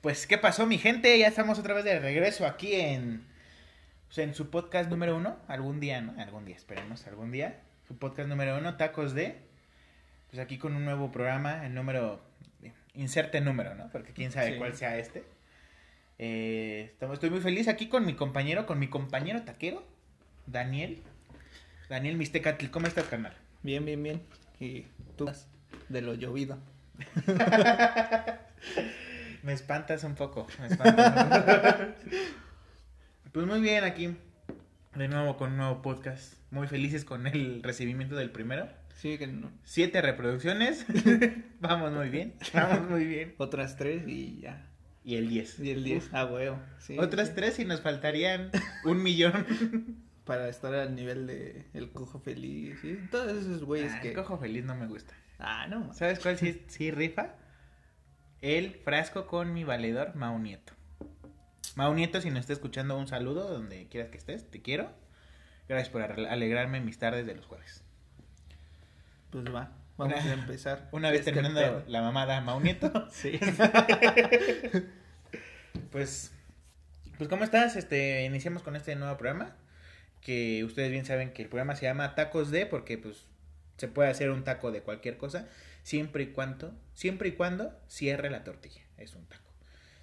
Pues, ¿qué pasó, mi gente? Ya estamos otra vez de regreso aquí en, pues, en su podcast número uno. Algún día, ¿no? Algún día, esperemos, algún día. Su podcast número uno, Tacos de. Pues aquí con un nuevo programa, el número. Inserte número, ¿no? Porque quién sabe Sí. cuál sea este. Eh, estoy muy feliz aquí con mi compañero, con mi compañero taquero, Daniel. Daniel Mistecatl, ¿cómo estás, carnal? Bien, bien, bien. Y tú de lo llovido. Me espantas un poco. Me espantas un poco. pues muy bien aquí. De nuevo con un nuevo podcast. Muy felices con el recibimiento del primero. Sí, que no. Siete reproducciones. Vamos muy bien. Vamos muy bien. Otras tres y ya. Y el 10. Y el 10. Ah, huevo. Sí, Otras sí. tres y nos faltarían un millón. Para estar al nivel de El Cojo Feliz. ¿sí? Todos esos güeyes Ah, que. el cojo feliz no me gusta. Ah, no. ¿Sabes cuál sí, sí rifa? El frasco con mi valedor Mau Nieto. Mau Nieto, si nos está escuchando, un saludo donde quieras que estés, te quiero. Gracias por alegrarme mis tardes de los jueves. Pues va. Vamos Una- a empezar. Una vez terminando pedo. la mamada Mau Nieto, Sí. pues, pues ¿cómo estás? Este, iniciamos con este nuevo programa, que ustedes bien saben que el programa se llama Tacos de, porque pues se puede hacer un taco de cualquier cosa, siempre y cuando, siempre y cuando cierre la tortilla, es un taco.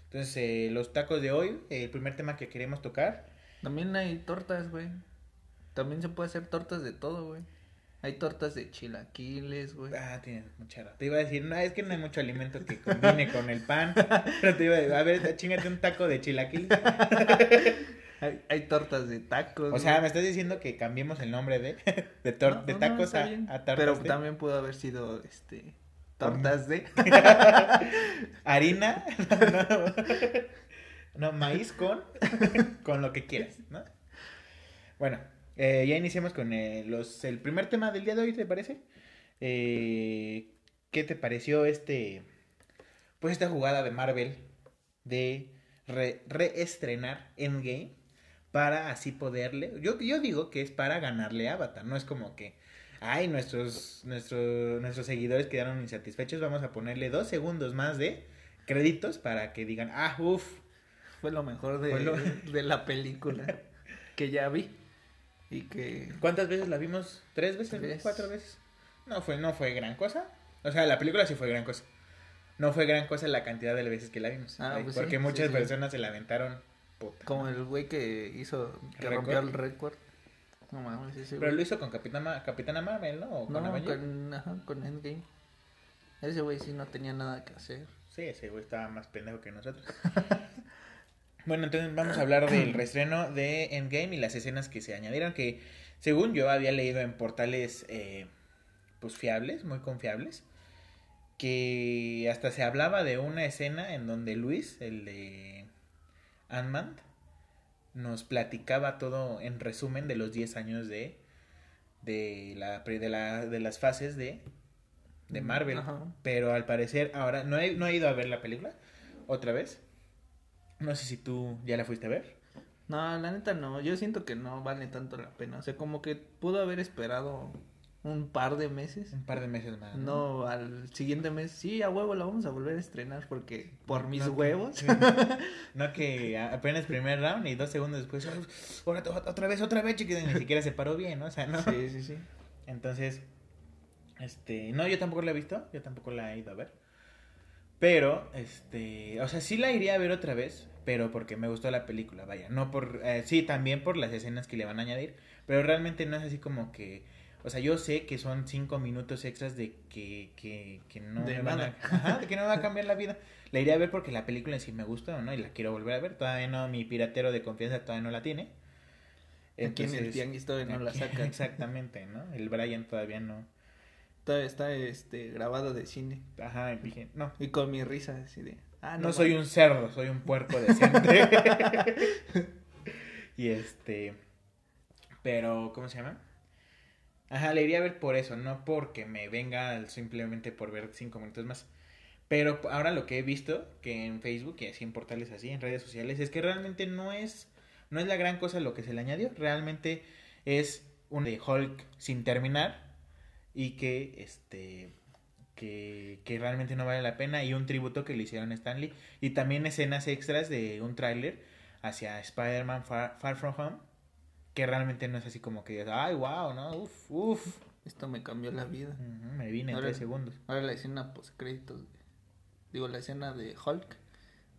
Entonces, eh, los tacos de hoy, el primer tema que queremos tocar, También hay tortas, güey. También se puede hacer tortas de todo, güey. Hay tortas de chilaquiles, güey. ah, tienes mucha. Te iba a decir, no, es que no hay mucho alimento que combine con el pan, pero te iba a decir, a ver, chingate un taco de chilaquiles. Hay, hay tortas de tacos. O sea, güey. me estás diciendo que cambiemos el nombre de, de, tor- No, de no, tacos a, a tartas Pero de también pudo haber sido, este, tortas de... harina, no, no, maíz con, con lo que quieras, ¿no? Bueno, eh, ya iniciamos con eh, los, el primer tema del día de hoy, ¿te parece? Eh, ¿Qué te pareció este, pues esta jugada de Marvel de re- reestrenar Endgame para así poderle, yo, yo digo que es para ganarle a Avatar, no es como que, ay, nuestros, nuestros, nuestros seguidores quedaron insatisfechos, vamos a ponerle dos segundos más de créditos para que digan, ah, uff, Fue lo mejor de, lo- de la película que ya vi. Y que... ¿cuántas veces la vimos? ¿Tres veces? Tres. ¿Cuatro veces? No fue, no fue gran cosa, o sea, la película sí fue gran cosa. No fue gran cosa la cantidad de veces que la vimos. Ah, pues porque sí, muchas sí, sí. personas se lamentaron. Puta. Como el güey que hizo... Que ¿Récord? rompió el récord. No mames, ese Pero güey. lo hizo con Capitana, Capitana Marvel, ¿no? O con No, Avengers. con, ajá, con Endgame. Ese güey sí no tenía nada que hacer. Sí, ese güey estaba más pendejo que nosotros. bueno, entonces vamos a hablar del reestreno de Endgame y las escenas que se añadieron, que según yo había leído en portales eh, pues fiables, muy confiables, que hasta se hablaba de una escena en donde Luis, el de Ant-Man, nos platicaba todo en resumen de los 10 años de, de, la, de, la, de las fases de, de Marvel. Ajá. Pero al parecer, ahora no he, no he ido a ver la película otra vez. No sé si tú ya la fuiste a ver. No, la neta no. Yo siento que no vale tanto la pena. O sea, como que pudo haber esperado un par de meses. Un par de meses más. No, al siguiente mes, sí, a huevo la vamos a volver a estrenar porque por mis No huevos. No que apenas primer round y dos segundos después, "Oh, ahora to- otra vez, otra vez, chiquita, y ni siquiera se paró bien, ¿no? O sea, no. Sí, sí, sí. Entonces, este, no, yo tampoco la he visto, yo tampoco la he ido a ver. Pero, este, o sea, sí la iría a ver otra vez, pero porque me gustó la película, vaya, no por, eh, sí, también por las escenas que le van a añadir, pero realmente no es así como que, o sea, yo sé que son cinco minutos extras de que, que, que no De me van a, nada. ajá, de que no me va a cambiar la vida. La iré a ver porque la película en sí me gusta, ¿no? Y la quiero volver a ver, todavía no, mi piratero de confianza todavía no la tiene. Aquí en el Entonces, tianguis todavía no la sacan. Exactamente, ¿no? El Brian todavía no. Todavía está este grabado de cine. Ajá, y dije, no. Y con mi risa así de. Ah, No, soy un cerdo, soy un puerco decente. y este. Pero, ¿cómo se llama? Ajá, le iría a ver por eso, no porque me venga simplemente por ver cinco minutos más. Pero ahora lo que he visto, que en Facebook y así en portales así, en redes sociales, es que realmente no es, no es la gran cosa lo que se le añadió. Realmente es un de Hulk sin terminar y que este que, que realmente no vale la pena y un tributo que le hicieron a Stanley y también escenas extras de un tráiler hacia Spider-Man Far, Far From Home que realmente no es así como que digas, ay, wow, ¿no? Uf, uf. Esto me cambió la vida. Me vine en tres segundos. Ahora la escena post créditos, digo la escena de Hulk,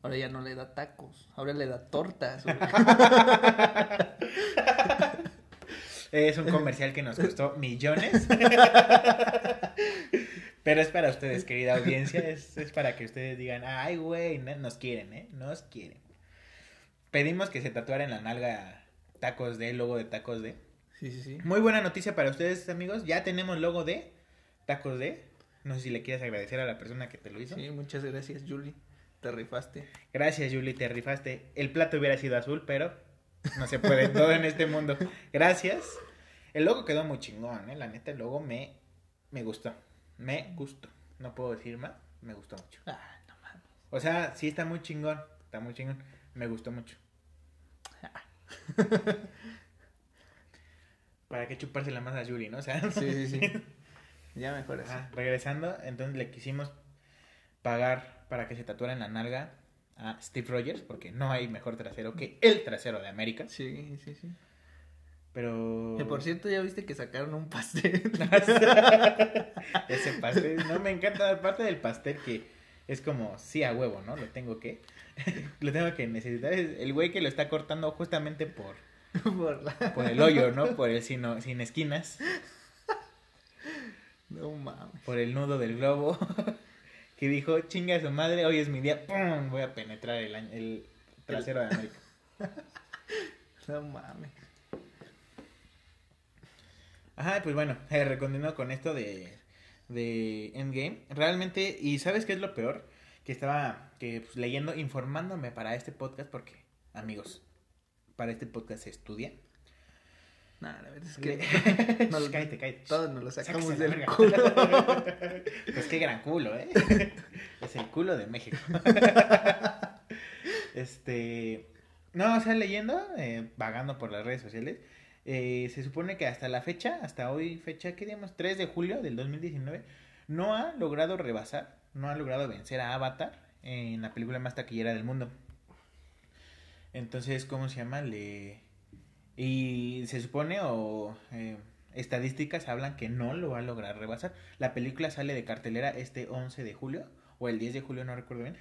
ahora ya no le da tacos, ahora le da tortas. Es un comercial que nos costó millones. Pero es para ustedes, querida audiencia. Es, es para que ustedes digan, ay, güey, no- nos quieren, ¿eh? Nos quieren. Pedimos que se tatuara en la nalga tacos de, logo de tacos de. sí, sí, sí. Muy buena noticia para ustedes, amigos. Ya tenemos logo de tacos de. No sé si le quieres agradecer a la persona que te lo hizo. Sí, muchas gracias, Julie. Te rifaste. Gracias, Julie, te rifaste. El plato hubiera sido azul, pero no se puede todo en este mundo. Gracias. El logo quedó muy chingón, ¿eh? La neta, el logo me, me gustó. Me gustó. No puedo decir más. Me gustó mucho. Ah, no mames. O sea, sí está muy chingón. Está muy chingón. Me gustó mucho. ¿Para qué chupársela más a Julie, no? O sea, Sí, sí, sí. Ya mejor así. Ajá, regresando, entonces le quisimos pagar para que se tatuara en la nalga a Steve Rogers, porque no hay mejor trasero que el trasero de América. Sí, sí, sí. Pero. Que por cierto, ya viste que sacaron un pastel. Ese pastel, no me encanta la parte del pastel que es como, sí, a huevo, ¿no? Lo tengo que. lo tengo que necesitar. Es el güey que lo está cortando justamente por, por la... por el hoyo, ¿no? Por el sino, sin esquinas, No mames. por el nudo del globo. que dijo, chinga a su madre, hoy es mi día, ¡pum! Voy a penetrar el, el trasero de América. No mames. Ajá, pues bueno, eh, con esto de, de Endgame. Realmente, y ¿sabes qué es lo peor? Que estaba que, pues, leyendo, informándome para este podcast, porque, amigos, para este podcast se estudia. Nada, la verdad es que no, cállate, cállate. todos nos lo sacamos Sáquese del culo. Pues qué gran culo, ¿eh? Es el culo de México. Este. No, o sea, leyendo, eh, vagando por las redes sociales, eh, se supone que hasta la fecha, hasta hoy, fecha, ¿qué digamos? 3 de julio del 2019, no ha logrado rebasar, no ha logrado vencer a Avatar en la película más taquillera del mundo. Entonces, ¿cómo se llama? Le. Y se supone, o eh, estadísticas hablan que no lo va a lograr rebasar. La película sale de cartelera este 11 de julio, o el 10 de julio, no recuerdo bien.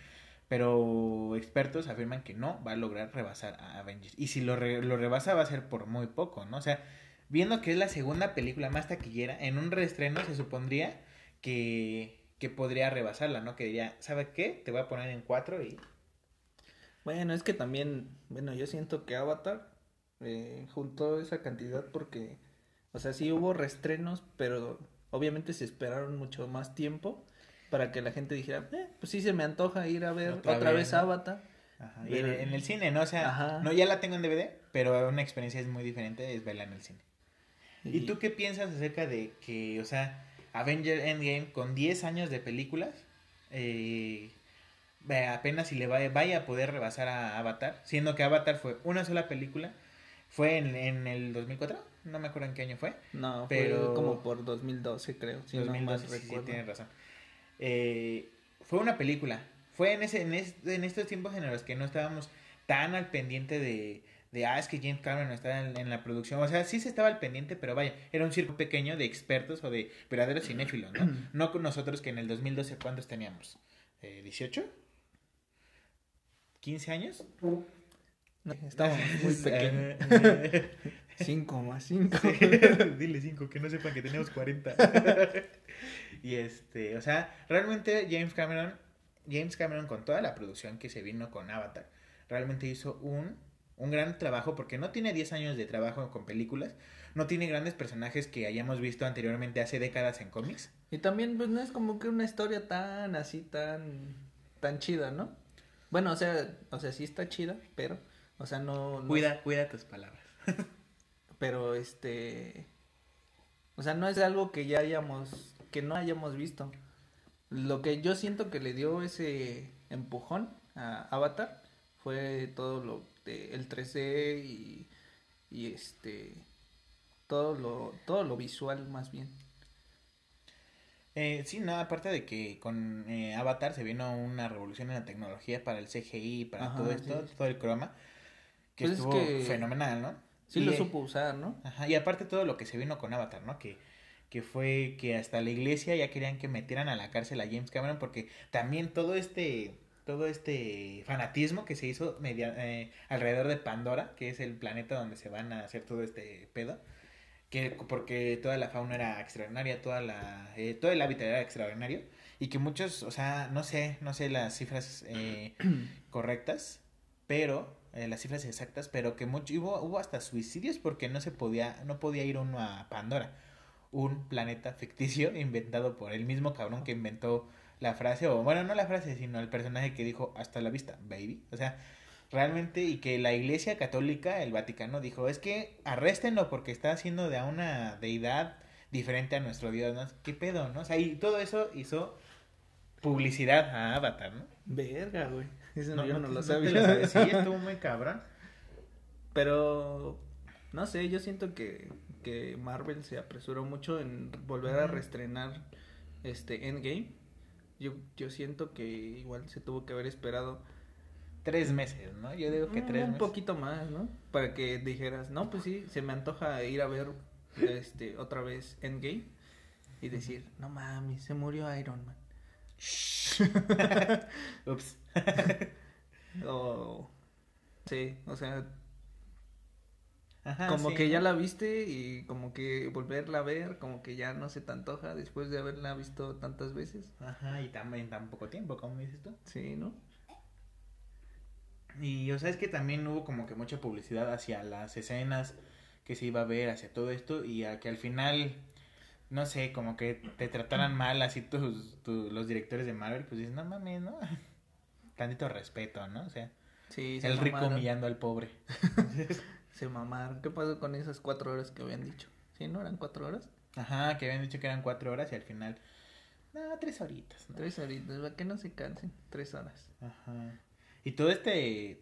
Pero expertos afirman que no va a lograr rebasar a Avengers. Y si lo, re- lo rebasa va a ser por muy poco, ¿no? O sea, viendo que es la segunda película más taquillera, en un reestreno se supondría que, que podría rebasarla, ¿no? Que diría, ¿sabe qué? Te voy a poner en cuatro y... Bueno, es que también, bueno, yo siento que Avatar eh, juntó esa cantidad porque, o sea, sí hubo restrenos, pero obviamente se esperaron mucho más tiempo para que la gente dijera, eh, pues sí se me antoja ir a ver Otra otra, vez, vez ¿no? Avatar. Ajá, y en, el- en el cine, ¿no? O sea, Ajá. no ya la tengo en DVD, pero una experiencia es muy diferente, es verla en el cine. ¿Y tú qué piensas acerca de que, o sea, Avenger Endgame con 10 años de películas, eh, apenas si le vaya, vaya a poder rebasar a Avatar, siendo que Avatar fue una sola película, fue en, en el 2004, no me acuerdo en qué año fue, No, pero- fue como por 2012 creo, si no 2012, mal sí, sí, recuerdo. tienes razón. Eh, fue una película. Fue en, ese, en, es- en estos tiempos en los que no estábamos tan al pendiente de, de ah, es que James Cameron está en, en la producción. O sea, sí se estaba al pendiente, pero vaya, era un circo pequeño de expertos o de verdaderos cinéfilos, ¿no? No con nosotros que en el 2012, ¿cuántos teníamos? Eh, ¿18? ¿15 años? No, Estábamos muy pequeños. 5 más 5. Dile 5, que no sepan que tenemos 40. y este, o sea, realmente James Cameron, James Cameron con toda la producción que se vino con Avatar, realmente hizo un, un gran trabajo porque no tiene 10 años de trabajo con películas, no tiene grandes personajes que hayamos visto anteriormente hace décadas en cómics. Y también, pues no es como que una historia tan así, tan, tan chida, ¿no? Bueno, o sea, o sea, sí está chida, pero, o sea, no, no- Cuida, cuida tus palabras. pero este, o sea, no es algo que ya hayamos, que no hayamos visto. Lo que yo siento que le dio ese empujón a Avatar fue todo lo de el 3D y, y este, todo lo, todo lo visual más bien. Eh, sí, no, aparte de que con eh, Avatar se vino una revolución en la tecnología para el CGI, para Ajá, todo esto, sí. todo el croma, que Pues es estuvo que- fenomenal, ¿no? Sí Y, lo eh, supo usar, ¿no? Ajá, y aparte todo lo que se vino con Avatar, ¿no? Que, que fue que hasta la iglesia ya querían que metieran a la cárcel a James Cameron porque también todo este todo este fanatismo que se hizo media- eh, alrededor de Pandora, que es el planeta donde se van a hacer todo este pedo, que porque toda la fauna era extraordinaria, toda la eh, todo el hábitat era extraordinario y que muchos, o sea, no sé, no sé las cifras eh, correctas, pero eh, las cifras exactas, pero que mucho hubo hubo hasta suicidios porque no se podía no podía ir uno a Pandora, un planeta ficticio inventado por el mismo cabrón que inventó la frase o bueno, no la frase, sino el personaje que dijo hasta la vista, baby. O sea, realmente y que la Iglesia Católica, el Vaticano dijo, es que arréstenlo porque está haciendo de a una deidad diferente a nuestro Dios, ¿no? ¿Qué pedo, no? O sea, y todo eso hizo publicidad a Avatar, ¿no? Verga, güey. Eso no, yo no, lo te sabía. Sí, estuvo muy cabrón. Pero no sé, yo siento que, que Marvel se apresuró mucho en volver a reestrenar este Endgame. Yo, yo siento que igual se tuvo que haber esperado Tres meses, ¿no? Yo digo que mm, tres un meses. poquito más, ¿no? Para que dijeras, no, pues sí, se me antoja ir a ver este otra vez Endgame y decir, no mames, se murió Iron Man. Ups. O sí, o sea, Ajá, como sí, que ya la viste y como que volverla a ver, como que ya no se te antoja después de haberla visto tantas veces. Ajá, y también en tan poco tiempo, como dices tú. Sí, ¿no? Y o sea, es que también hubo como que mucha publicidad hacia las escenas que se iba a ver, hacia todo esto, y a que al final, no sé, como que te trataran mal así tus, tu- los directores de Marvel, pues dices, no mames, ¿no? Tantito respeto, ¿no? O sea, Sí, se el rico mamaron. humillando al pobre. Se mamaron. ¿Qué pasó con esas cuatro horas que habían dicho? ¿Sí, no? ¿Eran cuatro horas? Ajá, que habían dicho que eran cuatro horas y al final, no, tres horitas, ¿no? Tres horitas, para que no se cansen. Tres horas. Ajá. Y todo este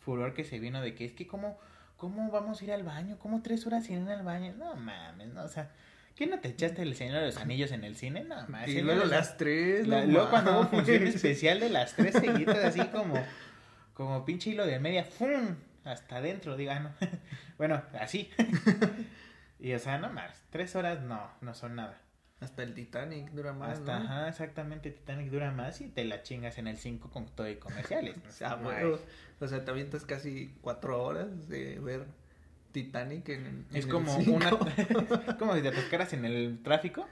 furor que se vino de que es que cómo, cómo vamos a ir al baño, cómo tres horas sin ir al baño, no mames, no, o sea, ¿qué no te echaste el Señor de los Anillos en el cine? No mames. y luego las tres. la- no luego cuando hubo función especial de las tres seguidas, así como, como pinche hilo de media, ¡fum! hasta adentro, diga, no. bueno, así. y o sea, no más, tres horas no, no son nada. Hasta el Titanic dura más, Hasta, ¿no? ajá, exactamente, Titanic dura más y te la chingas en el 5 con todo y comerciales. O sea, No hay- huevo. O sea, te avientas casi cuatro horas de ver Titanic en, Es en el como cinco. una. es como si te atascaras en el tráfico.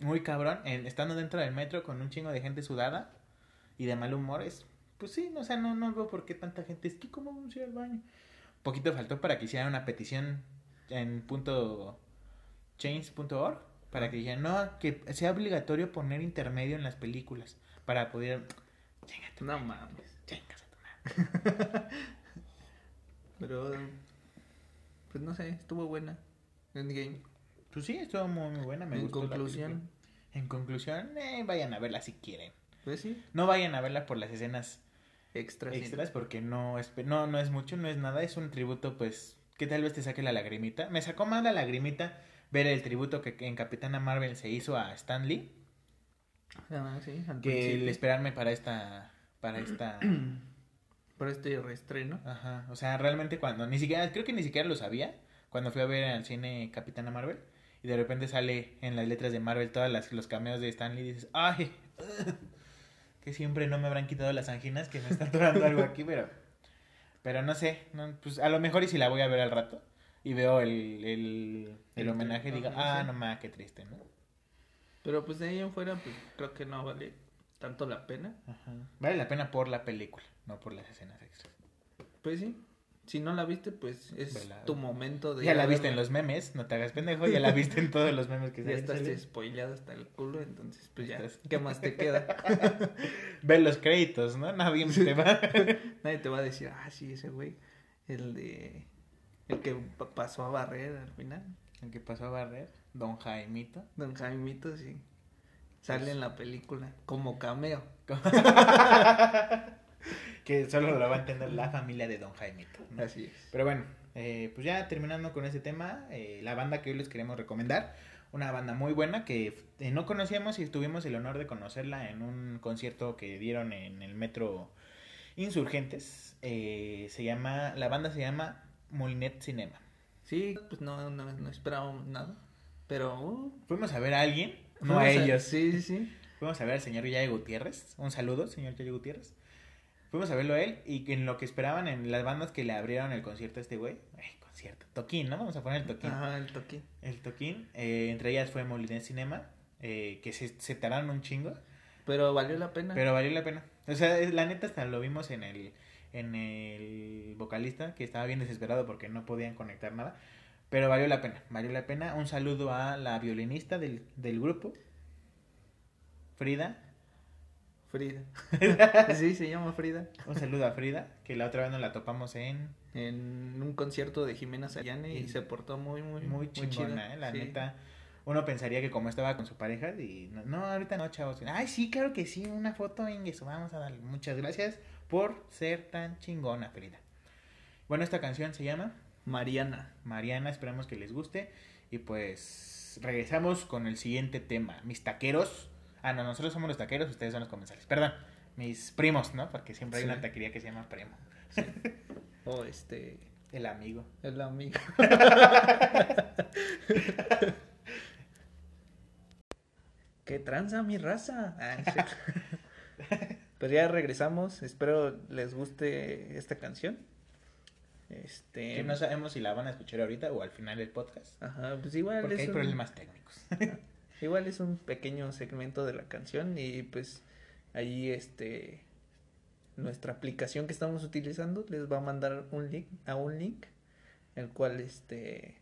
Muy cabrón. En, estando dentro del metro con un chingo de gente sudada y de mal humor. Es, pues sí, o sea, no, no veo por qué tanta gente. Es que, ¿cómo vamos a ir al baño? Poquito faltó para que hicieran una petición en punto change.org para que dijeran, no, que sea obligatorio poner intermedio en las películas para poder. Chinga tu No mames. madre. Pero, pues no sé, estuvo buena. Endgame. Pues sí, estuvo muy, muy buena. Me en gustó conclusión. En conclusión, eh, vayan a verla si quieren. pues sí, No vayan a verla por las escenas extra. sí. extras porque no es, no, no es mucho, no es nada, es un tributo pues que tal vez te saque la lagrimita. Me sacó más la lagrimita ver el tributo que en Capitana Marvel se hizo a Stan Lee Ah, sí, al que el esperarme para esta para esta Por este reestreno. ajá, o sea, realmente cuando ni siquiera creo que ni siquiera lo sabía cuando fui a ver al cine Capitana Marvel y de repente sale en las letras de Marvel todas las los cameos de Stan Lee y dices, "Ay, que siempre no me habrán quitado las anginas, que me está atorando algo aquí, pero pero no sé, no, pues a lo mejor y si la voy a ver al rato y veo el, el, el El- homenaje, diga, ah, no mames, qué triste, ¿no? Pero pues de ahí en fuera, pues creo que no vale tanto la pena. Ajá. Vale la pena por la película, no por las escenas extras. Pues sí. Si no la viste, pues es tu momento de. Ya la viste en los memes, no te hagas pendejo, ya la viste en todos los memes que Ya salen. estás spoileado hasta el culo, entonces pues ya. Estás- ¿Qué más te queda? Ve los créditos, ¿no? Nadie te va. Nadie te va a decir, ah, sí, ese güey. El de. El que pa- pasó a barrer al final. El que pasó a barrer, Don Jaimito. Don Jaimito, sí. Sale Pues- en la película como cameo. que solo lo va a entender la familia de Don Jaimito. ¿no? Así es. Pero bueno, eh, pues ya terminando con ese tema, eh, la banda que hoy les queremos recomendar, una banda muy buena que eh, no conocíamos y tuvimos el honor de conocerla en un concierto que dieron en el metro Insurgentes. Eh, se llama, la banda se llama Molinet Cinema. Sí, pues no, no, no esperábamos nada. Pero. uh, Fuimos a ver a alguien, no a ellos. Sí, sí, sí. Fuimos a ver al señor Yayo Gutiérrez. Un saludo, señor Yayo Gutiérrez. Fuimos a verlo a él y en lo que esperaban en las bandas que le abrieron el concierto a este güey. Ay, concierto. Toquín, ¿no? Vamos a poner el toquín. Ajá, el toque. El toquín. eh, entre ellas fue Molinet Cinema. eh, que se, se tardaron un chingo. Pero valió la pena. Pero valió la pena. O sea, la neta hasta lo vimos en el, en el vocalista, que estaba bien desesperado porque no podían conectar nada. Pero valió la pena, valió la pena. Un saludo a la violinista del, del grupo, Frida. Frida. sí, se llama Frida. Un saludo a Frida, que la otra vez nos la topamos en... En un concierto de Jimena Sayane y Y- se portó muy, muy, Muy chingona. ¿eh? La Sí. neta. Uno pensaría que como estaba con su pareja, y no, no, ahorita no, chavos. Ay, sí, claro que sí, una foto, Ingesu, vamos a darle. Muchas gracias por ser tan chingona, Frida. Bueno, esta canción se llama Mariana. Mariana, esperamos que les guste. Y pues regresamos con el siguiente tema. Mis taqueros. Ah, no, nosotros somos los taqueros, ustedes son los comensales. Perdón, mis primos, ¿no? Porque siempre hay Sí. una taquería que se llama primo. O este. El amigo. El amigo. ¿Qué tranza mi raza? Ah, pues ya regresamos. Espero les guste esta canción. Este. Que no sabemos si la van a escuchar ahorita o al final del podcast. Ajá, pues igual Porque es hay un- problemas técnicos. Igual es un pequeño segmento de la canción y pues ahí este nuestra aplicación que estamos utilizando les va a mandar un link a un link el cual este Es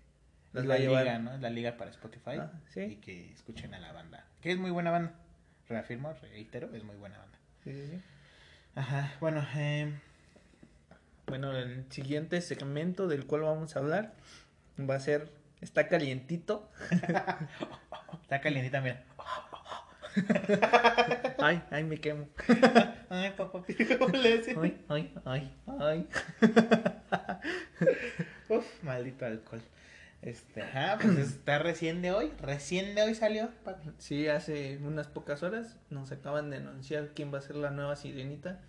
les la va a llevar liga, ¿no? Es la liga para Spotify. Ah, sí. Y que escuchen a la banda. Que es muy buena banda. Reafirmo, reitero, es muy buena banda. Sí, sí, sí. Ajá, bueno, eh, Bueno, el siguiente segmento del cual vamos a hablar va a ser está calientito. está calientita, mira. Ay, ay, me quemo. Ay, papá. Ay, ay, ay, ay. Uf, maldito alcohol. Este, ajá, pues está recién de hoy. Recién de hoy salió, papi. Sí, hace unas pocas horas nos acaban de anunciar quién va a ser la nueva sirenita.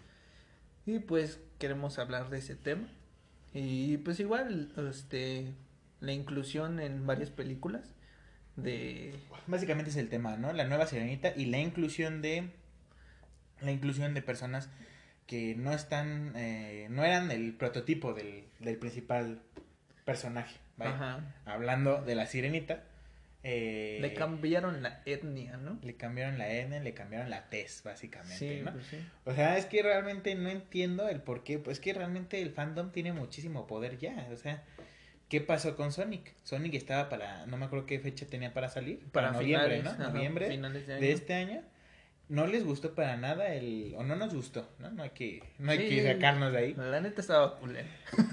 Y pues queremos hablar de ese tema. Y pues igual, este, la inclusión en varias películas de... Básicamente es el tema, ¿no? La nueva sirenita y la inclusión de. La inclusión de personas que no están. eh, no eran el prototipo del, del principal personaje. ¿vale? Ajá. Hablando de la sirenita. Eh, Le cambiaron la etnia, ¿no? le cambiaron la N, le cambiaron la tez, básicamente, Sí, ¿no? pues sí. O sea, es que realmente no entiendo el por qué. Pues que realmente el fandom tiene muchísimo poder ya. O sea, ¿qué pasó con Sonic? Sonic estaba para. No me acuerdo qué fecha tenía para salir. Para, noviembre, finales, ¿no? ajá, noviembre finales de año. de este año. No les gustó para nada el. O no nos gustó, ¿no? No hay que, no hay Sí. que sacarnos de ahí. La neta estaba.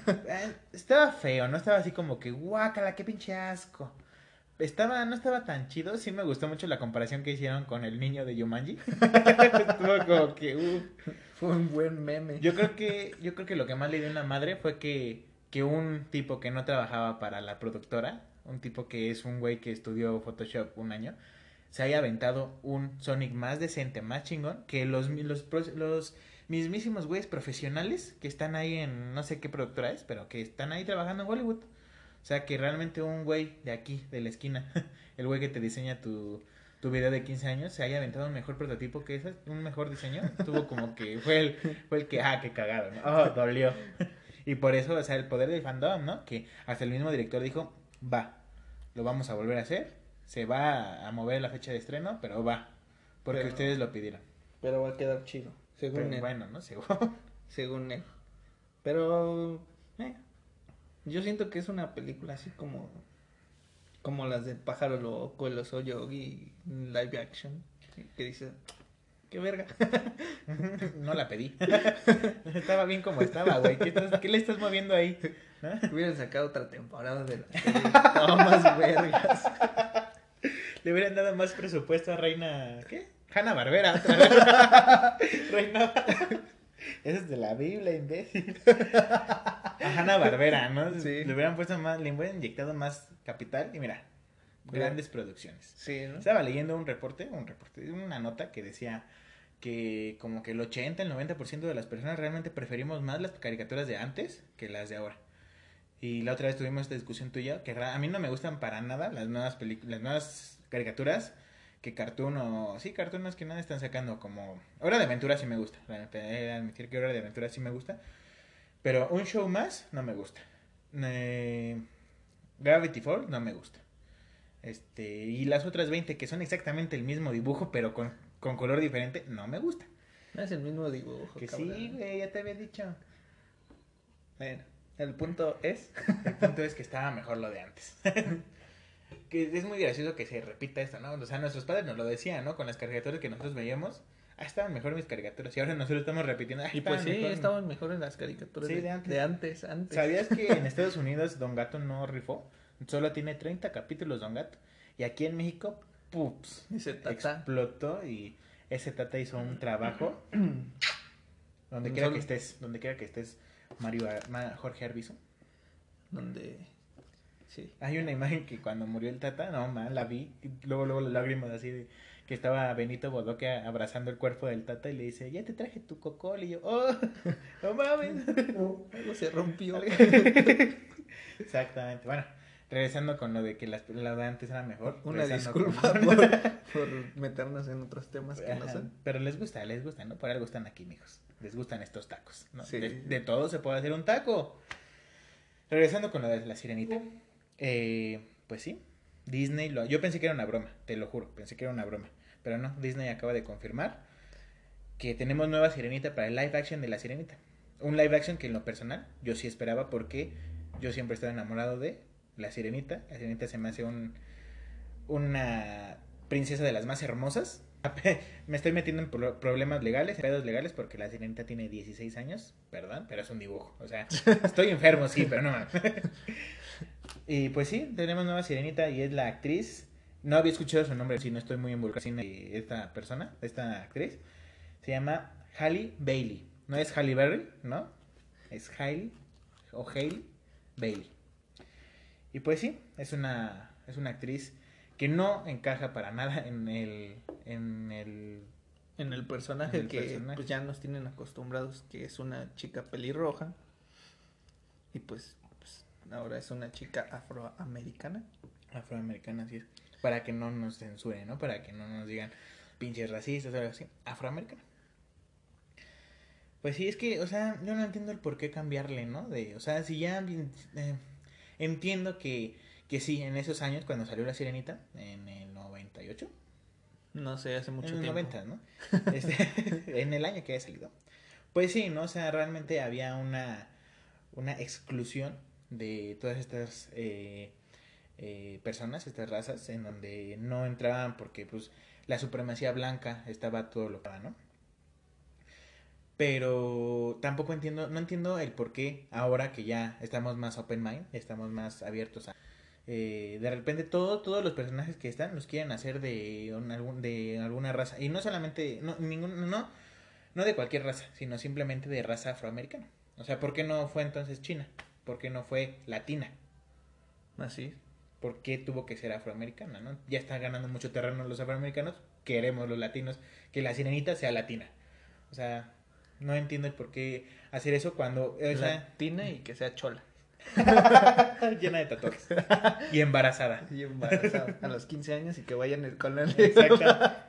Eh, Estaba feo, no estaba así como que guácala, qué pinche asco. Estaba, no estaba tan chido, sí me gustó mucho la comparación que hicieron con el niño de Yumanji. Estuvo como que, uh, Fue un buen meme. yo creo que, yo creo que lo que más le dio una madre fue que, que un tipo que no trabajaba para la productora, un tipo que es un güey que estudió Photoshop un año, se haya aventado un Sonic más decente, más chingón, que los, los, los mismísimos güeyes profesionales que están ahí en no sé qué productora es, pero que están ahí trabajando en Hollywood. O sea, que realmente un güey de aquí, de la esquina, el güey que te diseña tu, tu video de 15 años, se haya aventado un mejor prototipo que ese, un mejor diseño. Tuvo como que fue el, fue el que, ah, qué cagado, ¿no? Oh, dolió. Y por eso, o sea, el poder del fandom, ¿no? Que hasta el mismo director dijo, va, lo vamos a volver a hacer, se va a mover la fecha de estreno, pero va, porque Pero- ustedes lo pidieron. Pero va a quedar chido. Según Pero él. bueno, ¿no? Según él. Pero. Yo siento que es una película así como. Como las del pájaro loco, el oso yogi, live action. Que dice. ¡Qué verga! no la pedí. estaba bien como estaba, güey. ¿Qué, estás- qué le estás moviendo ahí? ¿No? Hubieran sacado otra temporada de la más vergas. Le hubieran dado más presupuesto a Reina. ¿Qué? Hanna Barbera. otra vez. Reina. Esa es de la Biblia, imbécil. A Hanna Barbera, ¿no? Sí. Le hubieran puesto más, le hubieran inyectado más capital y mira, grandes producciones. Sí, ¿no? Estaba leyendo un reporte, un reporte, una nota que decía que como que el 80, el 90% de las personas realmente preferimos más las caricaturas de antes que las de ahora. Y la otra vez tuvimos esta discusión tuya, que a mí no me gustan para nada las nuevas películas, las nuevas caricaturas que Cartoon o... Sí, Cartoon más que nada están sacando como... Hora de Aventura sí me gusta, de admitir que Hora de Aventura sí me gusta. Pero un show más no me gusta. Eh, Gravity Falls no me gusta. Este, y las otras 20 que son exactamente el mismo dibujo, pero con, con color diferente, no me gusta. No es el mismo dibujo. Que cabrón. sí, güey, ya te había dicho. Bueno, el punto es. El punto es que estaba mejor lo de antes. que es muy gracioso que se repita esto, ¿no? O sea, nuestros padres nos lo decían, ¿no? Con las caricaturas que nosotros veíamos. Ah, estaban mejor mis caricaturas. Y ahora nosotros estamos repitiendo. Ah, Y pues sí, mejor. estaban mejor en las caricaturas Sí, de, de antes. de antes. antes. ¿Sabías que en Estados Unidos Don Gato no rifó? Solo tiene 30 capítulos Don Gato. Y aquí en México, pups. Ese tata. explotó y ese tata hizo un trabajo donde quiera que estés, donde quiera que estés, Mario Ar- Ma- Jorge Arbizu. Donde. Sí. Hay una imagen que cuando murió el tata, no man, la vi, y luego luego las lágrimas así de que estaba Benito Bodoque abrazando el cuerpo del tata y le dice, "Ya te traje tu cocol." Y yo, "Oh, no mames." Algo se rompió. Exactamente. Bueno, regresando con lo de que las la de antes era mejor. Una disculpa con- por, por meternos en otros temas que no son. Pero les gusta, les gusta, ¿no? Por algo están aquí, mijos. Les gustan estos tacos, ¿no? Sí. De, de todo se puede hacer un taco. Regresando con lo de la sirenita. Eh, pues sí, Disney lo... Yo pensé que era una broma, te lo juro, pensé que era una broma. Pero no, Disney acaba de confirmar que tenemos nueva sirenita para el live action de la sirenita. Un live action que en lo personal yo sí esperaba porque yo siempre he estado enamorado de la sirenita. La sirenita se me hace un, una princesa de las más hermosas. Me estoy metiendo en pro- problemas legales, en pedos legales, porque la sirenita tiene 16 años, perdón, pero es un dibujo. O sea, estoy enfermo, sí, pero no. Y pues sí, tenemos nueva sirenita y es la actriz. No había escuchado su nombre, si no estoy muy involucrado en esta persona, esta actriz. Se llama Halle Bailey. No es Halle Berry, ¿no? Es Hailey o Hailey Bailey. Y pues sí, es una, es una actriz que no encaja para nada en el, en el En el personaje En el que personaje. pues ya nos tienen acostumbrados, que es una chica pelirroja. Y pues, pues ahora es una chica afroamericana. afroamericana, así es. Para que no nos censuren, ¿no? Para que no nos digan pinches racistas o algo así. Afroamericana. Pues sí, es que, o sea, yo no entiendo el por qué cambiarle, ¿no? De, o sea, si ya eh, entiendo que, que sí, en esos años, cuando salió La Sirenita, en el 98, No sé, hace mucho en el tiempo. 90, ¿no? Este, en el año que haya salido. Pues sí, ¿no? O sea, realmente había una, una exclusión de todas estas eh, eh, personas, estas razas, en donde no entraban porque, pues, la supremacía blanca estaba todo lo que ¿no? Pero tampoco entiendo, no entiendo el por qué ahora que ya estamos más open mind, estamos más abiertos a... eh, de repente todo, todos los personajes que están los quieren hacer de, un- de alguna raza. Y no solamente, no, ningún, no, no de cualquier raza, sino simplemente de raza afroamericana. O sea, ¿por qué no fue entonces China? ¿Por qué no fue latina? Así. ¿Por qué tuvo que ser afroamericana? ¿no? Ya están ganando mucho terreno los afroamericanos, queremos los latinos que la sirenita sea latina. O sea, no entiendo el por qué hacer eso cuando... O sea, Latina y que sea chola. llena de tatuajes. Y embarazada. Y embarazada a los 15 años y que vayan con la Exacta-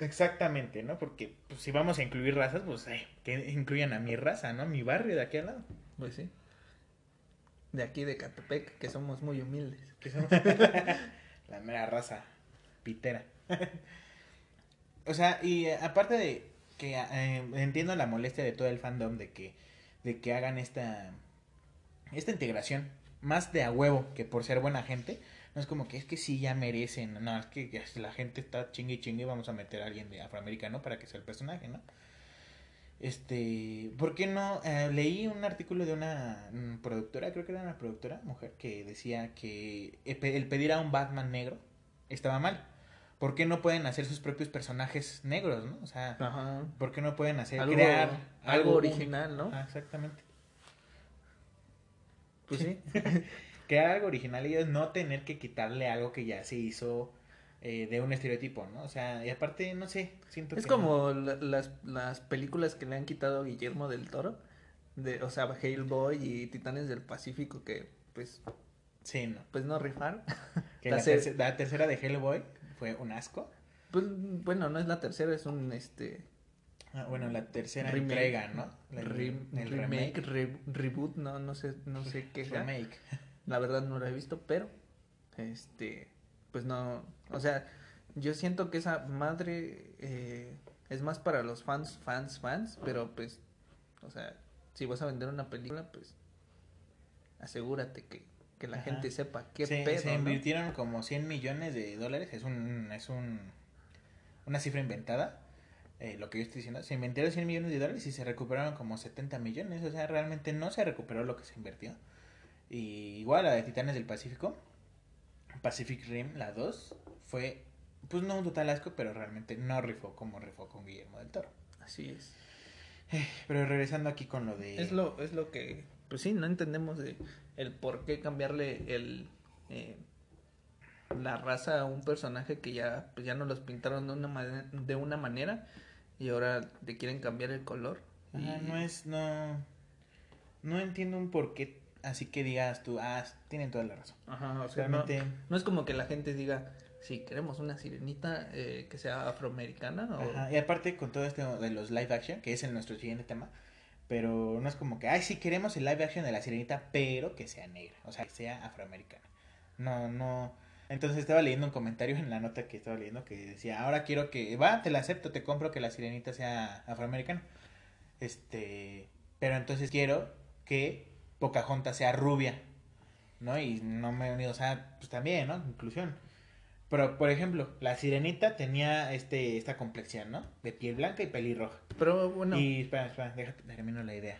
Exactamente, ¿no? Porque pues, si vamos a incluir razas, pues que incluyan a mi raza, ¿no? Mi barrio de aquí al lado. Pues sí. De aquí de Catepec, que somos muy humildes. Que somos la mera raza pitera. o sea, y eh, aparte de que eh, entiendo la molestia de todo el fandom de que, de que hagan esta, esta integración más de a huevo que por ser buena gente. No es como que es que sí ya merecen, no, es que ya la gente está chingue y chingue, vamos a meter a alguien de afroamericano para que sea el personaje, ¿no? Este, ¿por qué no? Eh, leí un artículo de una mm, productora, creo que era una productora, mujer, que decía que el pe- el pedir a un Batman negro estaba mal. ¿Por qué no pueden hacer sus propios personajes negros, no? O sea, Ajá. ¿por qué no pueden hacer, Algo, crear algo original, ¿no? Ah, exactamente. Pues sí. crear algo original y no tener que quitarle algo que ya se hizo eh, de un estereotipo, ¿no? O sea, y aparte, no sé, siento Es que como la- las, las películas que le han quitado Guillermo del Toro. De, o sea, Hellboy y Titanes del Pacífico que pues, Sí, no. pues no rifaron. Que La la, se- terce- la tercera de Hellboy fue un asco. Pues bueno, no es la tercera, es un este Ah, bueno, la tercera Remake. entrega, ¿no? La- rem- el remake, re- reboot, no, no sé, no sé qué sea. Remake. La verdad no lo he visto, pero este, pues no, o sea, yo siento que esa madre eh, es más para los fans, fans, fans, pero pues, o sea, si vas a vender una película, pues asegúrate que, que la Ajá. gente sepa qué se, pedo, se ¿no? invirtieron como 100 millones de dólares. Es un es un una cifra inventada. eh, lo que yo estoy diciendo. Se invirtieron 100 millones de dólares y se recuperaron como 70 millones. O sea, realmente no se recuperó lo que se invirtió. Y igual la de Titanes del Pacífico. Pacific Rim, la 2, fue pues no un total asco, pero realmente no rifó como rifó con Guillermo del Toro. Así es. Pero regresando aquí con lo de... Es lo, es lo que, pues sí, no entendemos de el por qué cambiarle el eh, la raza a un personaje que ya, pues ya nos los pintaron de una, de una manera y ahora le quieren cambiar el color. y- no es, no, no entiendo un por qué, así que digas tú, ah, tienen toda la razón. Ajá, o sea, no, Realmente, no es como que la gente diga, si queremos una sirenita eh, que sea afroamericana o... ajá, y aparte con todo esto de los live action, que es el nuestro siguiente tema, pero no es como que, ay, sí queremos el live action de la sirenita, pero que sea negra, o sea, que sea afroamericana. No, no. Entonces estaba leyendo un comentario en la nota que estaba leyendo que decía, ahora quiero que, va, te la acepto, te compro que la sirenita sea afroamericana. Este, pero entonces quiero que Pocahontas sea rubia, ¿no? Y no me he unido, o sea, pues también, ¿no? Inclusión. Pero, por ejemplo, la sirenita tenía este, esta complexión, ¿no? De piel blanca y pelirroja. Pero bueno, Y, espera, espera, déjate, termino la idea.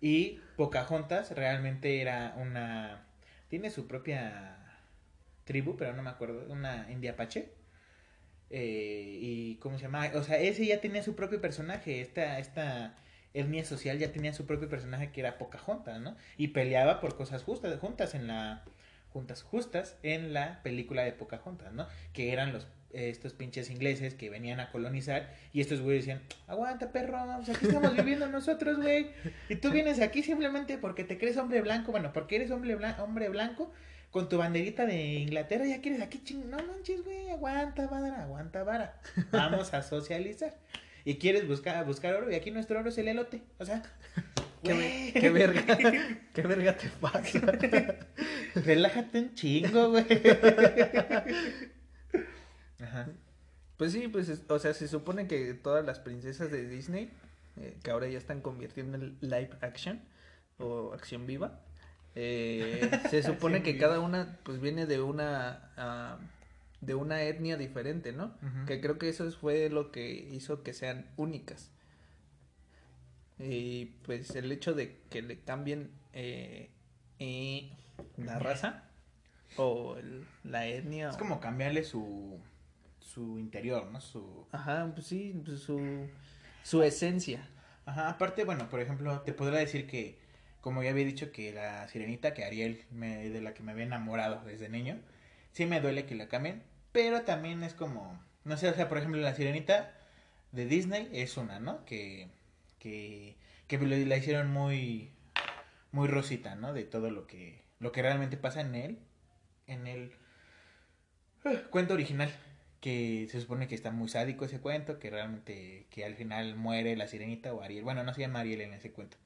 Y Pocahontas realmente era una... Tiene su propia tribu, pero no me acuerdo, una india apache. Eh, y cómo se llama, o sea, ese ya tenía su propio personaje, esta, esta etnia social ya tenía su propio personaje que era Pocahontas, ¿no? Y peleaba por cosas justas, juntas en la, juntas justas en la película de Pocahontas, ¿no? Que eran los, estos pinches ingleses que venían a colonizar y estos güeyes decían, aguanta perro, aquí estamos viviendo nosotros, güey, y tú vienes aquí simplemente porque te crees hombre blanco, bueno, porque eres hombre, blan- hombre blanco, con tu banderita de Inglaterra, ya quieres aquí ching, no manches, güey, aguanta vara, aguanta vara, vamos a socializar. Y quieres buscar, buscar oro, y aquí nuestro oro es el elote, o sea, qué, verga, qué verga te pasa. relájate un chingo, güey. Ajá. Pues sí, pues, es- o sea, se supone que todas las princesas de Disney, eh, que ahora ya están convirtiendo en live action o acción viva, eh, se supone que cada una, pues, viene de una, ah, de una etnia diferente, ¿no? Que creo que eso fue lo que hizo que sean únicas. Y pues el hecho de que le cambien eh, eh, la raza o el- la etnia. Es o- como cambiarle su, su interior, ¿no? Su... Ajá, pues sí, pues su, su esencia. Ajá, aparte, bueno, por ejemplo, te podría decir que, como ya había dicho, que la sirenita, que Ariel, me, de la que me había enamorado desde niño, sí me duele que la cambien, pero también es como, no sé, o sea, por ejemplo, la sirenita de Disney es una, ¿no? Que, que, que la hicieron muy, muy rosita, ¿no? De todo lo que, lo que realmente pasa en él, en el eh, cuento original que se supone que está muy sádico ese cuento, que realmente, que al final muere la sirenita o Ariel, bueno, no se llama Ariel en ese cuento,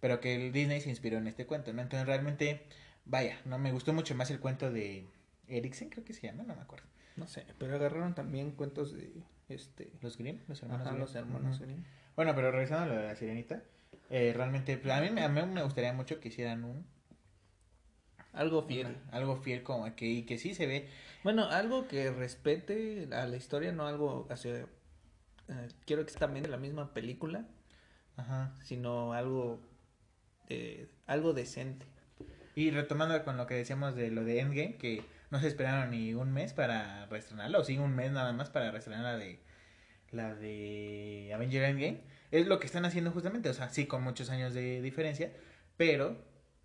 pero que el Disney se inspiró en este cuento, ¿no? Entonces realmente, vaya, no me gustó mucho más el cuento de Eriksen, creo que se llama, no me acuerdo. No sé, pero agarraron también cuentos de este. Los Grimm, los hermanos Ajá, Grimm. los hermanos. Grimm. Bueno, pero regresando a lo de la sirenita, eh, realmente, pues, a mí, me- a mí me gustaría mucho que hicieran un, Algo fiel. algo fiel como que, y que sí se ve, Bueno, algo que respete a la historia, no algo hacia. eh, quiero que sea también de la misma película, ajá. sino algo. eh, algo decente. Y retomando con lo que decíamos de lo de Endgame, que no se esperaron ni un mes para reestrenarla, o sí un mes nada más para reestrenar la de la de Avenger Endgame, es lo que están haciendo justamente, o sea, sí con muchos años de diferencia, pero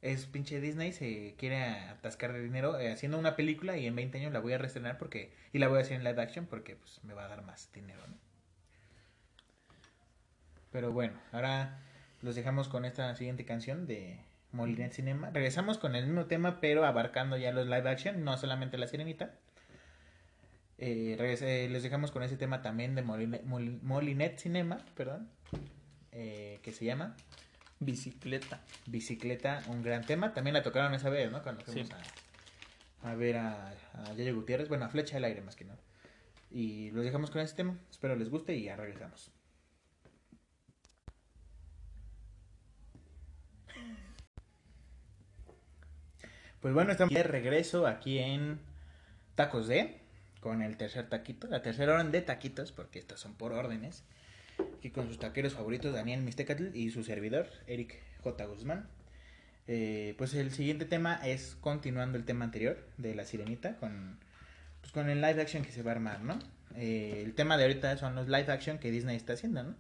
es pinche Disney, se quiere atascar de dinero eh, haciendo una película y en 20 años la voy a reestrenar porque, y la voy a hacer en live action porque pues me va a dar más dinero, ¿no? Pero bueno, ahora los dejamos con esta siguiente canción de Molinet Cinema. Regresamos con el mismo tema, pero abarcando ya los live action, no solamente la sirenita. Eh, regrese- les dejamos con ese tema también de Molinet, Mol- Molinet Cinema, perdón, eh, que se llama Bicicleta. Bicicleta, un gran tema. También la tocaron esa vez, ¿no? Cuando fuimos Sí. a, a ver a, a Yayo Gutiérrez, bueno, a Flecha del Aire más que nada. Y los dejamos con ese tema. Espero les guste y ya regresamos. Pues bueno, estamos de regreso aquí en Tacos de, con el tercer taquito, la tercera orden de taquitos, porque estos son por órdenes. Aquí con sus taqueros favoritos, Daniel Mistecatl y su servidor, Eric J. Guzmán. Eh, pues el siguiente tema es continuando el tema anterior de la sirenita con, pues con el live action que se va a armar, ¿no? Eh, el tema de ahorita son los live action que Disney está haciendo, ¿no?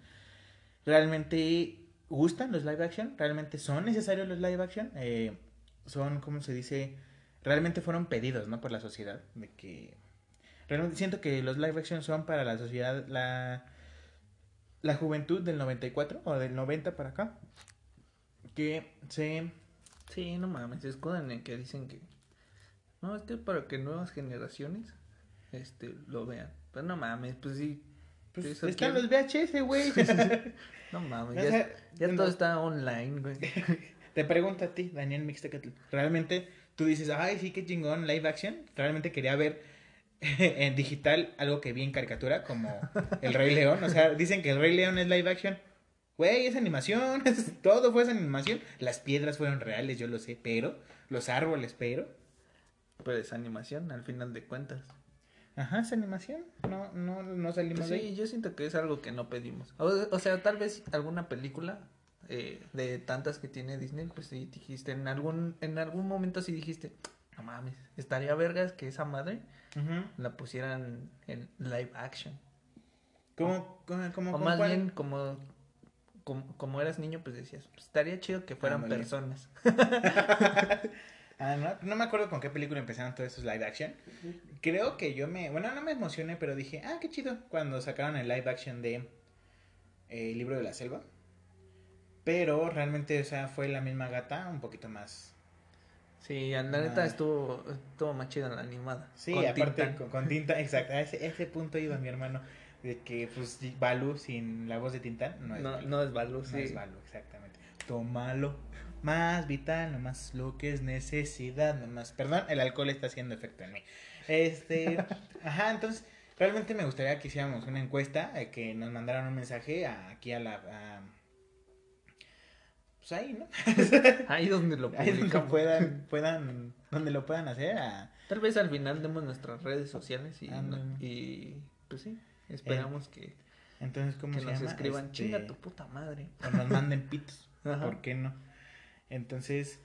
¿Realmente gustan los live action? ¿Realmente son necesarios los live action? Eh, son, ¿cómo se dice? Realmente fueron pedidos, ¿no? Por la sociedad. De que... Realmente siento que los live action son para la sociedad, la, la juventud del 94 o del 90 para acá. Que se... Sí, no mames, se escudan en que dicen que. No, es que para que nuevas generaciones este, lo vean. Pero no mames, pues sí. Pues, eso están los VHS, güey. No mames, O ya, sea, ya no. todo está online, güey. Te pregunto a ti, Daniel Mixtecatl. ¿Realmente tú dices, ay, sí, qué chingón, live action? ¿Realmente quería ver en digital algo que vi en caricatura como El Rey León? O sea, dicen que El Rey León es live action. Güey, es animación, todo fue esa animación. Las piedras fueron reales, yo lo sé, pero los árboles, pero. Pero es animación, al final de cuentas. Ajá, es animación. No, no, no salimos Pues de sí, ahí. yo siento que es algo que no pedimos. O, o sea, tal vez alguna película eh, de tantas que tiene Disney, pues sí dijiste, en algún, en algún momento sí dijiste, no mames, estaría vergas que esa madre la pusieran en live action. ¿Cómo, cómo, cómo, O más cuál? bien, como, como, como eras niño, pues decías, pues, estaría chido que fueran personas. Ah, no, no me acuerdo con qué película empezaron todos esos live action. Creo que yo me. Bueno, no me emocioné, pero dije, ah, qué chido. Cuando sacaron el live action de eh, El libro de la selva. Pero realmente, o sea, fue la misma gata, un poquito más. Sí, la neta estuvo, estuvo más chida la animada. Sí, con aparte con, con tinta, exacto. A ese, ese punto iba mi hermano. De que, pues, Balú sin la voz de Tintán no es No, Balú. no es Balú, No sí. es Balú, exactamente. Tómalo. Más vital, nomás lo que es necesidad, nomás. Perdón, el alcohol está haciendo efecto en mí. Este, ajá, entonces, realmente me gustaría que hiciéramos una encuesta, eh, que nos mandaran un mensaje a- aquí a la. Pues ahí, ¿no? Ahí donde lo Ahí donde puedan, puedan, donde lo puedan hacer. a- Tal vez al final demos nuestras redes sociales y, y pues sí, esperamos que, entonces, ¿cómo que se nos llama? escriban, Este, chinga tu puta madre. o nos manden pitos. Ajá. ¿Por qué no? Entonces,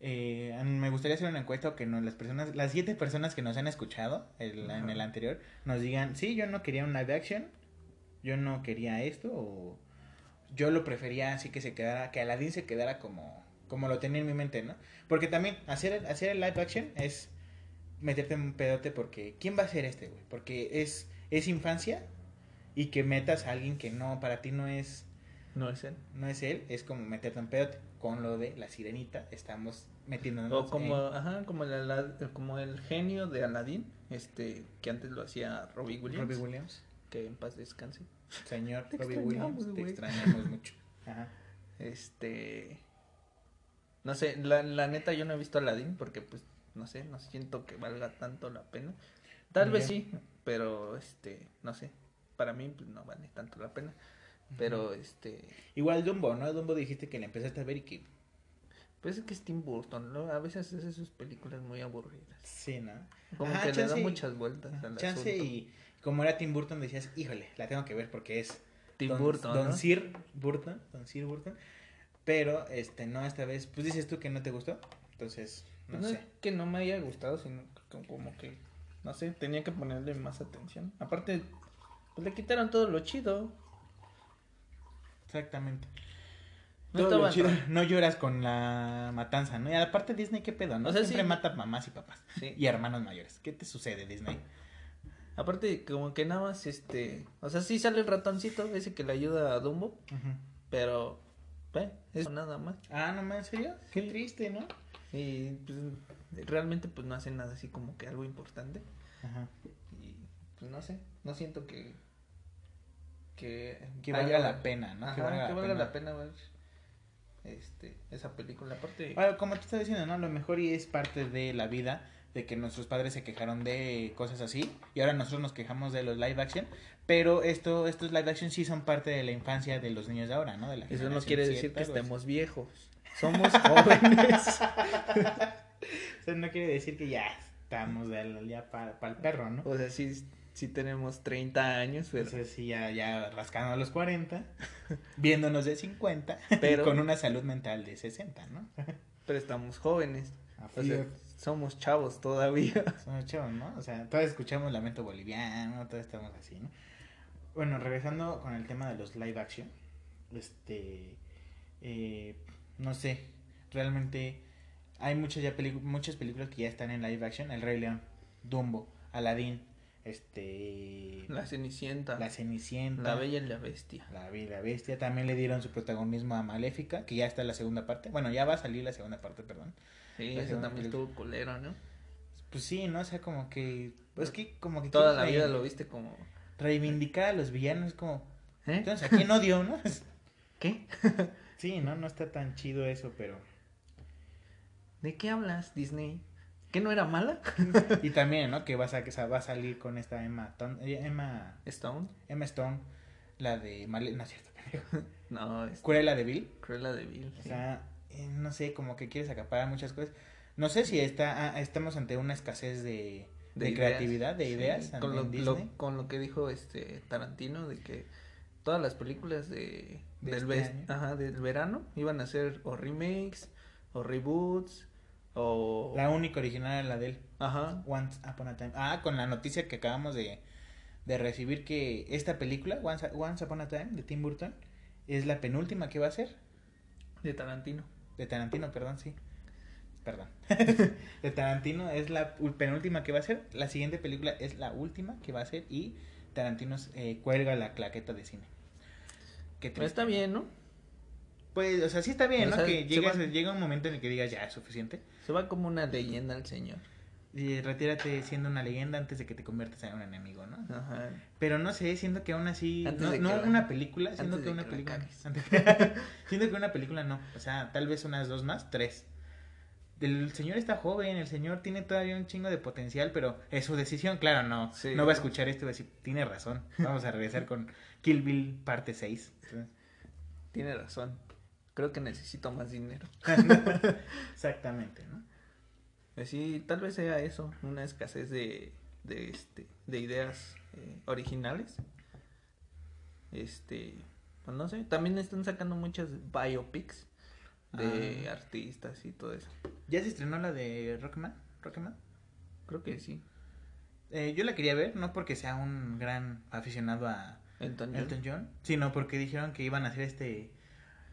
eh, me gustaría hacer una encuesta o que nos, las personas, las siete personas que nos han escuchado el- en el anterior, nos digan, sí, yo no quería un live action, yo no quería esto, o yo lo prefería así que se quedara, que Aladdin se quedara como, como lo tenía en mi mente, ¿no? Porque también hacer, el- hacer el live action es meterte en un pedote porque, ¿quién va a ser este, güey? Porque es, es infancia y que metas a alguien que no, para ti no es No es él. no es él, es como meterte en pedote. Con lo de la sirenita, estamos metiéndonos O como, en- ajá, como el, como el genio de Aladdin, este, que antes lo hacía Robbie Williams, Robbie Williams. Que en paz descanse. Señor Te Robbie Williams, te extrañamos mucho. Ajá. Este, no sé, la, la neta yo no he visto Aladdin porque pues, no sé, no siento que valga tanto la pena. Tal vez sí, pero este, no sé, para mí pues no vale tanto la pena. Pero este, Igual Dumbo, ¿no? Dumbo dijiste que le empezaste a ver y que... pues es que es Tim Burton, ¿no? A veces hace sus películas muy aburridas. Sí, ¿no? Como Ajá, que le da muchas vueltas al Chance asunto. y como era Tim Burton decías, híjole, la tengo que ver porque es Tim Don, Burton, Don ¿no? Sir Burton, Don Sir Burton. Pero, este, no, esta vez, pues dices tú que no te gustó. Entonces, no, No, sé. es que no me haya gustado, sino que como que, no sé, tenía que ponerle más atención. Aparte, pues le quitaron todo lo chido. Exactamente. No Todo lo chido, no lloras con la matanza, ¿no? Y aparte Disney, ¿qué pedo, no? O sea, Siempre sí. mata mamás y papás. Sí. Y hermanos mayores. ¿Qué te sucede, Disney? Aparte, como que nada más, este, o sea, sí sale el ratoncito, ese que le ayuda a Dumbo, pero, eh, es nada más. Ah, no, ¿en serio? Qué triste, ¿no? Y pues, realmente, pues no hace nada así como que algo importante. Ajá. Y pues no sé, no siento que. Que, Que valga la pena, ¿no? Ajá, Que valga la pena. la pena ver este, esa película. Aparte, Bueno, como te estaba diciendo, ¿no? Lo mejor y es parte de la vida de que nuestros padres se quejaron de cosas así y ahora nosotros nos quejamos de los live action, pero esto estos live action sí son parte de la infancia de los niños de ahora, ¿no? De la eso no quiere decir que estemos viejos. Somos jóvenes. Eso no quiere decir que ya estamos de- ya para el perro, ¿no? o sea, sí, sí tenemos 30 años, pero, Entonces sí, ya, ya rascando a los 40, viéndonos de 50, Pero- con una salud mental de 60, ¿no? pero estamos jóvenes. O Así sea, es. Somos chavos todavía. Somos chavos, ¿no? O sea, todos escuchamos Lamento Boliviano, todos estamos así, ¿no? Bueno, regresando con el tema de los live action, este, eh, no sé, realmente hay muchas ya muchas películas que ya están en live action, El Rey León, Dumbo, Aladdin, este, La Cenicienta, La la, Cenicienta, Bella y la Bestia. La Bella y la Bestia, también le dieron su protagonismo a Maléfica, que ya está en la segunda parte, bueno, ya va a salir la segunda parte, perdón. Sí, eso también estuvo culero, ¿no? Pues sí, ¿no? O sea, como que, pues que como que Toda la vida lo viste como... reivindicar a los villanos como ¿Eh? entonces a quién odio no ¿Qué? sí no no está tan chido eso pero ¿De qué hablas, Disney? ¿Que no era mala? y también no que vas a que va a salir con esta Emma Ton- eh, Emma Stone. Emma Stone la de Male no es cierto pendejo. No, es Cruella de Vil Cruella de Vil. o sí. Eh, no sé como que quieres acaparar muchas cosas no sé si está ah, estamos ante una escasez de, de, creatividad de Sí, ideas con lo, con lo que dijo este Tarantino de que todas las películas de, De del, este ajá, del verano iban a ser o remakes o reboots o la única original era la de él ajá Once Upon a Time. Ah, con la noticia que acabamos de, de recibir que esta película, Once, Once Upon a Time, de Tim Burton, es la penúltima que va a ser. de Tarantino. De Tarantino, perdón, sí. Perdón. de Tarantino es la penúltima que va a ser. La siguiente película es la última que va a ser y Tarantino eh, cuelga la claqueta de cine. Qué Pero está bien, ¿no? Pues, o sea, sí está bien, O ¿no? sea, que se llega, va- llega un momento en el que digas ya es suficiente. Se va como una leyenda el señor. Y retírate siendo una leyenda antes de que te conviertas en un enemigo, ¿no? Ajá. Pero no sé, siento que aún así. Antes no que una película, siento que una que película. antes- siento que una película no. O sea, tal vez unas dos más, tres. El señor está joven, el señor tiene todavía un chingo de potencial, pero es su decisión, claro, no. Sí. No va a escuchar esto y va a decir, tiene razón. Vamos a regresar con Kill Bill parte 6. Tiene razón. Creo que necesito más dinero. Exactamente, ¿no? Así, tal vez sea eso, una escasez de, de, este, de ideas eh, originales. Este, pues no sé, también están sacando muchas biopics de Ah. artistas y todo eso. ¿Ya se estrenó la de Rockman? ¿Rockman? Creo que sí. Eh, yo la quería ver, no porque sea un gran aficionado a, Elton John. Elton John, sino porque dijeron que iban a hacer este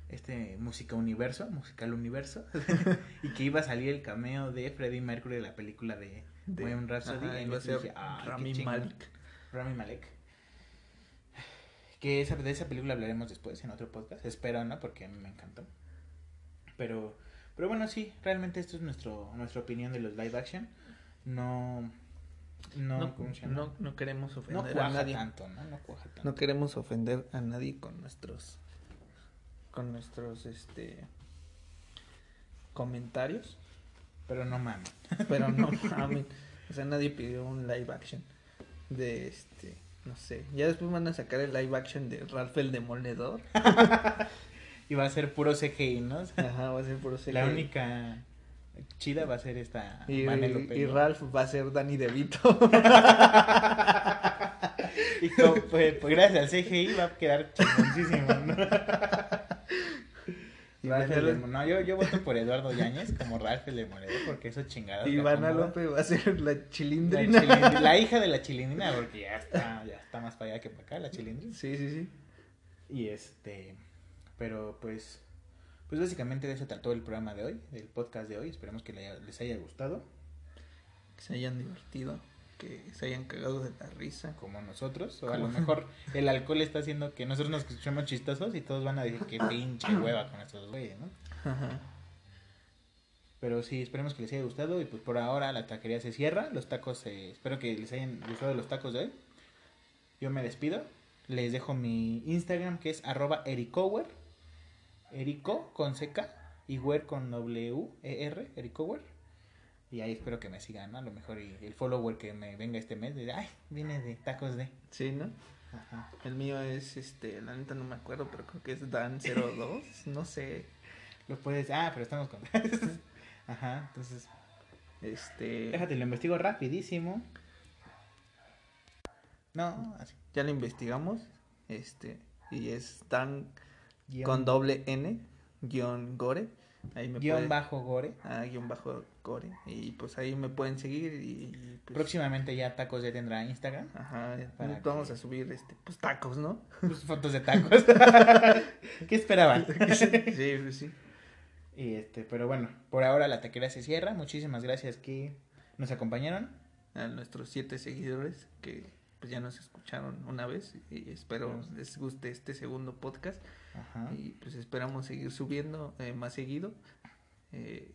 este música universo, musical universo, y que iba a salir el cameo de Freddie Mercury de la película de, De- Bohemian Rhapsody. ajá, y iba a ser dije, "Ay, qué Rami chingón". Malek. Rami Malek. Que esa, de esa película hablaremos después en otro podcast. Espero, ¿no? Porque a mí me encantó. Pero, pero bueno, sí, realmente esto es nuestro, nuestra opinión de los live action. No, no, No, no, no queremos ofender a nadie. tanto, ¿no? No cuaja tanto. No queremos ofender a nadie con nuestros con nuestros este comentarios, Pero no mames. pero no mames. O sea, nadie pidió un live action de este, no sé. Ya después van a sacar el live action de Ralph el Demoledor. Y va a ser puro CGI, ¿no? Ajá, va a ser puro CGI. La única chida va a ser esta y. Ralph va a ser Danny DeVito. Y como, pues, pues, gracias al CGI va a quedar chingoncísimo, ¿no? Ralph no, yo, yo voto por Eduardo Yáñez como Ralph el Demoledor porque eso chingadas. Ivana. López va a ser la La, chilindrina. chilindri- la hija de la chilindrina porque ya está, ya está más para allá que para acá la chilindrina. Sí, sí, sí. Y este, pero pues, Pues básicamente de eso trató el programa de hoy, el podcast de hoy. Esperemos que le- les haya gustado, Que se hayan divertido, que se hayan cagado de la risa. como nosotros. O a lo mejor el alcohol está haciendo que nosotros nos escuchemos chistosos y todos van a decir que pinche hueva con estos güeyes, ¿no? Ajá. Pero sí, esperemos que les haya gustado. Y pues por ahora la taquería se cierra. Los tacos, eh, espero que les hayan gustado los tacos de hoy. Yo me despido. Les dejo mi Instagram que es arroba ericower. Erico con CK y wer con W E R, ericower. Y ahí espero que me sigan, ¿no? A lo mejor y el follower que me venga este mes. De, Ay, viene de tacos de. Sí, ¿no? Ajá. El mío es, este, la neta no me acuerdo, pero creo que es Dan02, no sé. Lo puedes. Ah, pero estamos con. Ajá, entonces. Este, Déjate, lo investigo rapidísimo. No, así. ya lo investigamos, este, y es Dan Guión- con doble N, guion Gore. Ahí me guion bajo gore. Ah, guion bajo Gore. Y pues ahí me pueden seguir y, y, pues, Próximamente ya Tacos ya tendrá Instagram. Ajá, Para vamos que- a subir, este, pues tacos, ¿no? Pues, fotos de tacos. ¿Qué esperaban? sí, pues, sí. y este, pero bueno, por ahora la taquería se cierra. Muchísimas gracias que nos acompañaron. A nuestros siete seguidores que pues ya nos escucharon una vez y espero Sí. les guste este segundo podcast Ajá. y pues esperamos seguir subiendo eh, más seguido eh,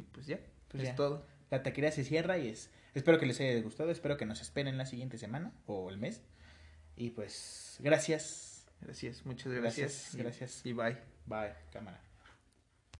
y pues ya, Pues es ya. todo. La taquería se cierra y es. Espero que les haya gustado. Espero que nos esperen la siguiente semana o el mes. Y pues, gracias. Gracias, muchas Gracias, gracias. y- gracias. y bye. Bye, cámara.